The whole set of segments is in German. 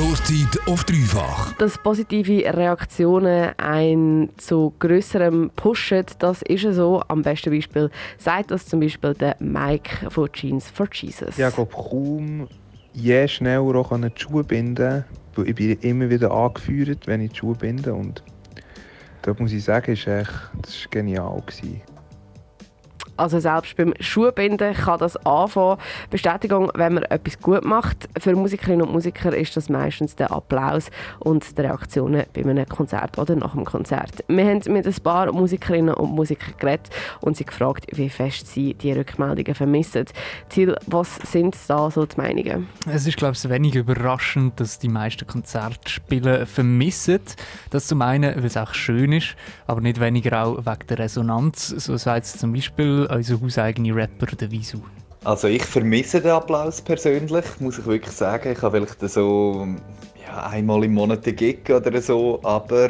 Stoßzeit auf dreifach. Dass positive Reaktionen ein zu grösserem pushen, das ist so. Am besten Beispiel sagt das zum Beispiel der Mike von Jeans for Jesus. Ja, ich glaube, kaum je schneller auch die Schuhe binden weil ich bin immer wieder angeführt, wenn ich die Schuhe binde und da muss ich sagen, ist echt, das war genial. Gewesen. Also selbst beim Schuhbinden kann das anfangen. Bestätigung, wenn man etwas gut macht. Für Musikerinnen und Musiker ist das meistens der Applaus und die Reaktionen bei einem Konzert oder nach dem Konzert. Wir haben mit ein paar Musikerinnen und Musikern geredet und sie gefragt, wie fest sie die Rückmeldungen vermissen. Till, was sind da so die Meinungen? Es ist, glaube ich, wenig überraschend, dass die meisten Konzertspiele vermissen. Das zum einen, weil es auch schön ist, aber nicht weniger auch wegen der Resonanz. So sagt es zum Beispiel unser hauseigene Rapper, der Visu? Also ich vermisse den Applaus persönlich, muss ich wirklich sagen. Ich habe vielleicht so ja, einmal im Monat einen Gig oder so, aber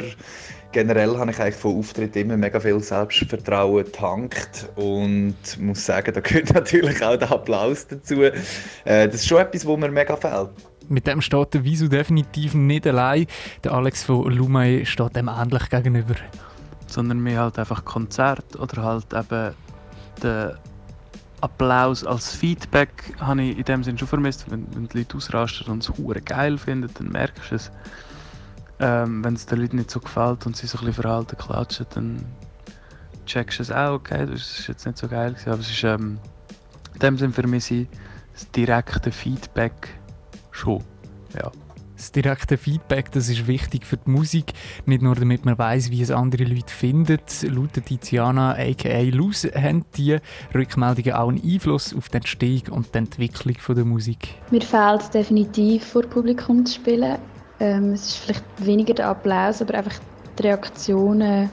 generell habe ich eigentlich von Auftritten immer mega viel Selbstvertrauen getankt und muss sagen, da gehört natürlich auch der Applaus dazu. Äh, das ist schon etwas, wo mir mega fehlt. Mit dem steht der Visu definitiv nicht allein. Der Alex von Lumay steht dem ähnlich gegenüber. Sondern mehr halt einfach Konzert oder halt eben den Applaus als Feedback habe ich in dem Sinne schon vermisst. Wenn, wenn die Leute ausrasten und es hure geil finden, dann merkst du es. Ähm, wenn es den Leuten nicht so gefällt und sie so ein bisschen verhalten klatschen, dann checkst du es auch, okay, das ist jetzt nicht so geil gewesen, aber es ist ähm, in dem Sinne für mich das direkte Feedback schon, ja das direkte Feedback, das ist wichtig für die Musik, nicht nur damit man weiß, wie es andere Leute finden. Laut Tiziana aka Luz haben die Rückmeldungen auch einen Einfluss auf die Entstehung und die Entwicklung der Musik. Mir fehlt definitiv vor Publikum zu spielen. Ähm, es ist vielleicht weniger der Applaus, aber einfach die Reaktionen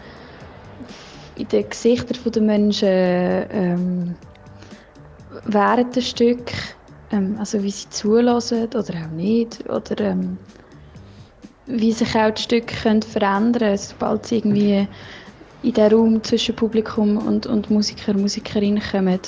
in den Gesichtern der Menschen ähm, während des Stück ähm, also wie sie zulassen oder auch nicht. Oder ähm, wie sich auch die Stücke können verändern können, sobald sie irgendwie in den Raum zwischen Publikum und, und Musiker und Musikerinnen kommen.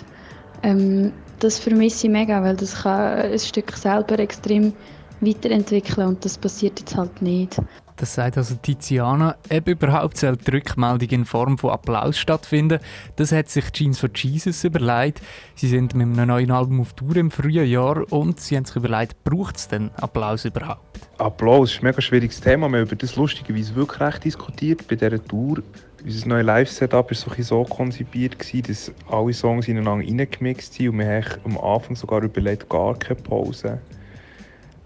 Ähm, das vermisse ich mega, weil das kann ein Stück selber extrem weiterentwickeln und das passiert jetzt halt nicht. Das sagt also Tiziana. Eben überhaupt soll die Rückmeldung in Form von Applaus stattfinden. Das hat sich Jeans for Jesus überlegt. Sie sind mit einem neuen Album auf Tour im frühen Jahr und sie haben sich überlegt, braucht es denn Applaus überhaupt? Applaus ist ein mega schwieriges Thema. Wir haben über das lustigerweise wirklich recht diskutiert bei dieser Tour. Unser neues Live-Setup war so konzipiert, dass alle Songs ineinander reingemixt sind und wir haben am Anfang sogar überlegt, gar keine Pause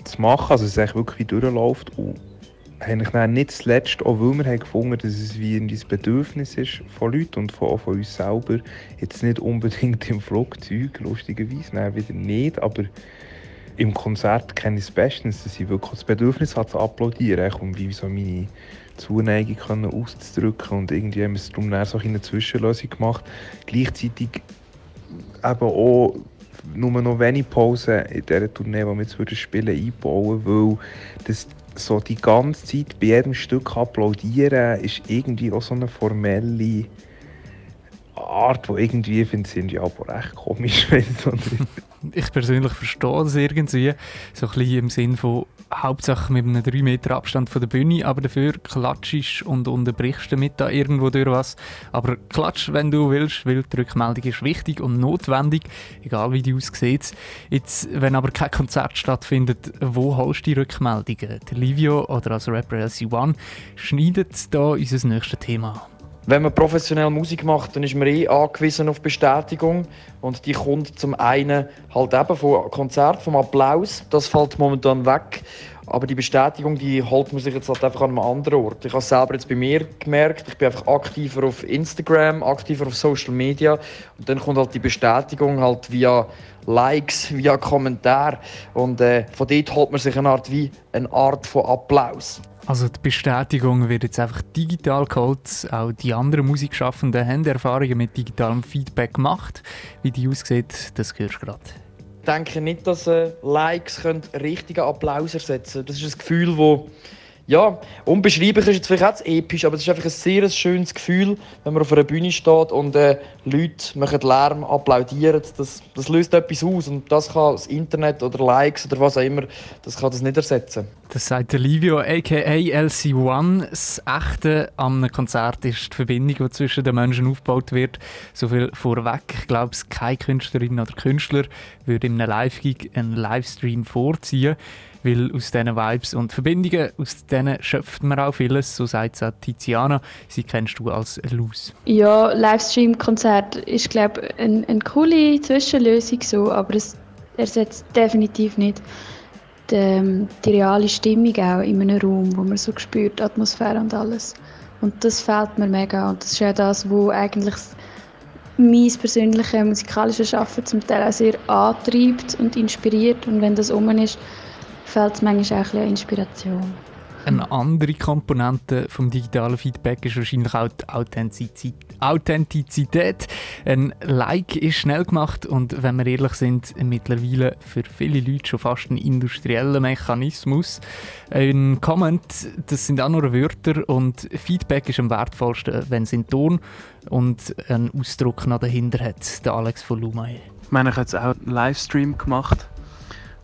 zu machen. Also dass es wirklich durchläuft. Und eigentlich dann nicht zuletzt, auch weil wir haben gefunden dass es wie ein Bedürfnis ist von Leuten und von, von uns selber, jetzt nicht unbedingt im Flugzeug, lustigerweise, nein, wieder nicht, aber im Konzert kenne ich es bestens, dass ich wirklich das Bedürfnis habe zu applaudieren, um wie so meine Zuneigung können auszudrücken und irgendwie haben wir es darum so eine Zwischenlösung gemacht. Gleichzeitig eben auch nur noch wenige Pausen in dieser Tournee, die wir jetzt spielen, einbauen, weil das so die ganze Zeit bei jedem Stück applaudieren ist irgendwie auch so eine formelle Art, die irgendwie, finde ich, irgendwie aber recht komisch. ich persönlich verstehe das irgendwie, so ein bisschen im Sinn von Hauptsache mit einem 3 Meter Abstand von der Bühne, aber dafür klatschst und unterbrichst damit da irgendwo durch was. Aber klatsch, wenn du willst, weil die Rückmeldung ist wichtig und notwendig, egal wie die aussieht. Jetzt, wenn aber kein Konzert stattfindet, wo holst du die Rückmeldungen? Der Livio oder als Rapper LC1 schneidet da unser nächstes Thema an. Wenn man professionell Musik macht, dann ist man eh angewiesen auf Bestätigung. Und die kommt zum einen halt eben vom Konzert, vom Applaus. Das fällt momentan weg. Aber die Bestätigung, die holt man sich jetzt halt einfach an einem anderen Ort. Ich habe es selber jetzt bei mir gemerkt. Ich bin einfach aktiver auf Instagram, aktiver auf Social Media. Und dann kommt halt die Bestätigung halt via Likes, via Kommentare. Und äh, von dort holt man sich eine Art wie eine Art von Applaus. Also die Bestätigung wird jetzt einfach digital geholt. Auch die anderen Musikschaffenden haben Erfahrungen mit digitalem Feedback gemacht. Wie die aussieht, das hörst du gerade. Denke nicht, dass äh, Likes richtigen Applaus ersetzen können. Das ist ein Gefühl, das ja, unbeschreiblich ist jetzt vielleicht auch episch, aber es ist einfach ein sehr schönes Gefühl, wenn man auf einer Bühne steht und äh, Leute machen Lärm, applaudieren. Das, das löst etwas aus und das kann das Internet oder Likes oder was auch immer, das kann das nicht ersetzen. Das sagt der Livio, aka LC1. Das Echte an einem Konzert ist die Verbindung, die zwischen den Menschen aufgebaut wird. So viel vorweg. Ich glaube, keine Künstlerin oder Künstler würde in einem Live-Gig einen Livestream vorziehen weil aus diesen Vibes und Verbindungen, aus denen schöpft man auch vieles, so sagt es Tiziana. Sie kennst du als Luz. Ja, Livestream-Konzert ist, glaube ich, eine, eine coole Zwischenlösung, so, aber es ersetzt definitiv nicht die, die reale Stimmung auch in einem Raum, wo man so spürt, Atmosphäre und alles. Und das fehlt mir mega und das ist ja das, was eigentlich mein persönliches musikalisches Schaffen zum Teil auch sehr antreibt und inspiriert und wenn das um ist, fehlt es manchmal auch ein bisschen Inspiration. Eine andere Komponente vom digitalen Feedback ist wahrscheinlich auch die Authentizität. Authentizität. Ein Like ist schnell gemacht und wenn wir ehrlich sind, mittlerweile für viele Leute schon fast ein industrieller Mechanismus. Ein Comment, das sind auch nur Wörter und Feedback ist am wertvollsten, wenn es in Ton und einen Ausdruck noch dahinter hat. Der Alex von Lumai. Ich meine, ich habe jetzt auch einen Livestream gemacht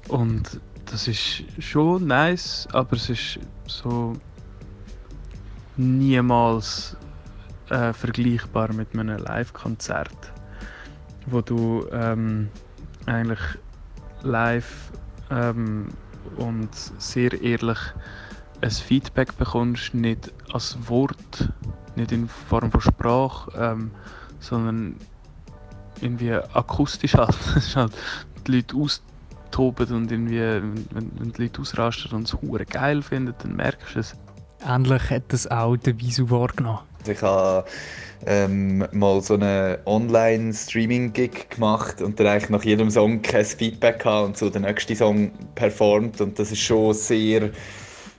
und das ist schon nice, aber es ist so niemals äh, vergleichbar mit einem Live-Konzert, wo du ähm, eigentlich live ähm, und sehr ehrlich ein Feedback bekommst, nicht als Wort, nicht in Form von Sprache, ähm, sondern irgendwie akustisch halt. halt die Leute aus toben und irgendwie, wenn, wenn die Leute ausrasten und es hure geil finden, dann merkst du es. Ähnlich hat das auch der Visu wahrgenommen. Ich habe ähm, mal so einen Online-Streaming-Gig gemacht und dann eigentlich nach jedem Song kein Feedback gehabt und so den nächsten Song performt und das ist schon sehr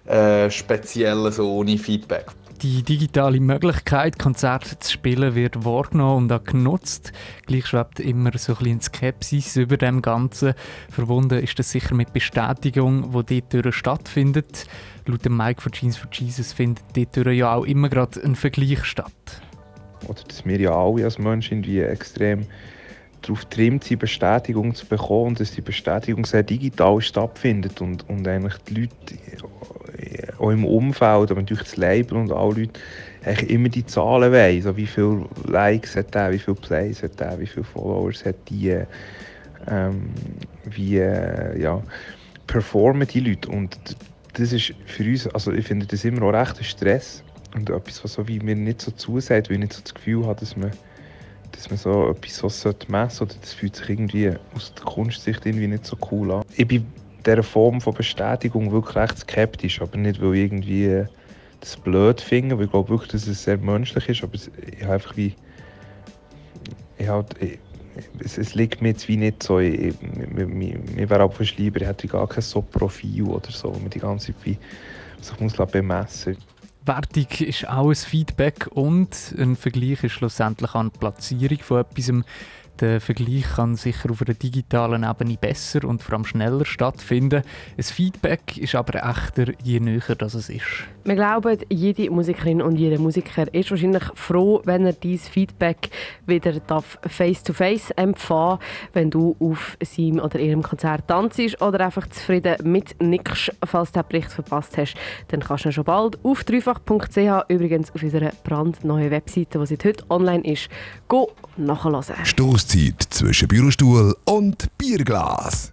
äh, speziell so ohne Feedback. Die digitale Möglichkeit, Konzerte zu spielen, wird wahrgenommen und auch genutzt. Gleich schwebt immer so ein bisschen Skepsis über dem Ganzen. Verbunden ist das sicher mit Bestätigung, die dort stattfindet. Laut dem Mike von Jeans for Jesus findet dort ja auch immer gerade ein Vergleich statt. Oder dass wir ja alle als Menschen irgendwie extrem darauf trimmt sind, Bestätigung zu bekommen und dass die Bestätigung sehr digital stattfindet und, und eigentlich die Leute auch im Umfeld, aber natürlich das Label und alle Leute eigentlich immer die Zahlen wollen. So wie viele Likes hat er, wie viele Plays hat er, wie viele Followers hat die, ähm, wie äh, ja, performen die Leute. Und das ist für uns, also ich finde das immer auch recht ein Stress und etwas, was so wie mir nicht so zusagt, weil ich nicht so das Gefühl habe, dass man dass man so etwas so messen sollte, oder das fühlt sich irgendwie aus der Kunstsicht irgendwie nicht so cool an. Ich bin dieser Form von Bestätigung wirklich recht skeptisch, aber nicht, weil ich irgendwie das blöd finde, weil ich glaube wirklich, dass es sehr menschlich ist, aber ich habe einfach wie... Ich halt, ich, es, es, liegt mir jetzt wie nicht so, mir, mir wäre auch fast lieber, ich hätte gar kein so Profil oder so, wo man die ganze Zeit wie sich muss bemessen muss. Wertung ist auch ein Feedback und ein Vergleich ist schlussendlich an die Platzierung von etwas. Der Vergleich kann sicher auf einer digitalen Ebene besser und vor allem schneller stattfinden. Ein Feedback ist aber echter, je näher das es ist. Wir glauben, jede Musikerin und jeder Musiker ist wahrscheinlich froh, wenn er dieses Feedback wieder face-to-face empfangen wenn du auf seinem oder ihrem Konzert tanzt oder einfach zufrieden mit nickst, falls du den Bericht verpasst hast, dann kannst du schon bald auf dreifach.ch, übrigens auf unserer brandneuen Webseite, die seit heute online ist, go nachhören. Stoßzeit zwischen Bürostuhl und Bierglas.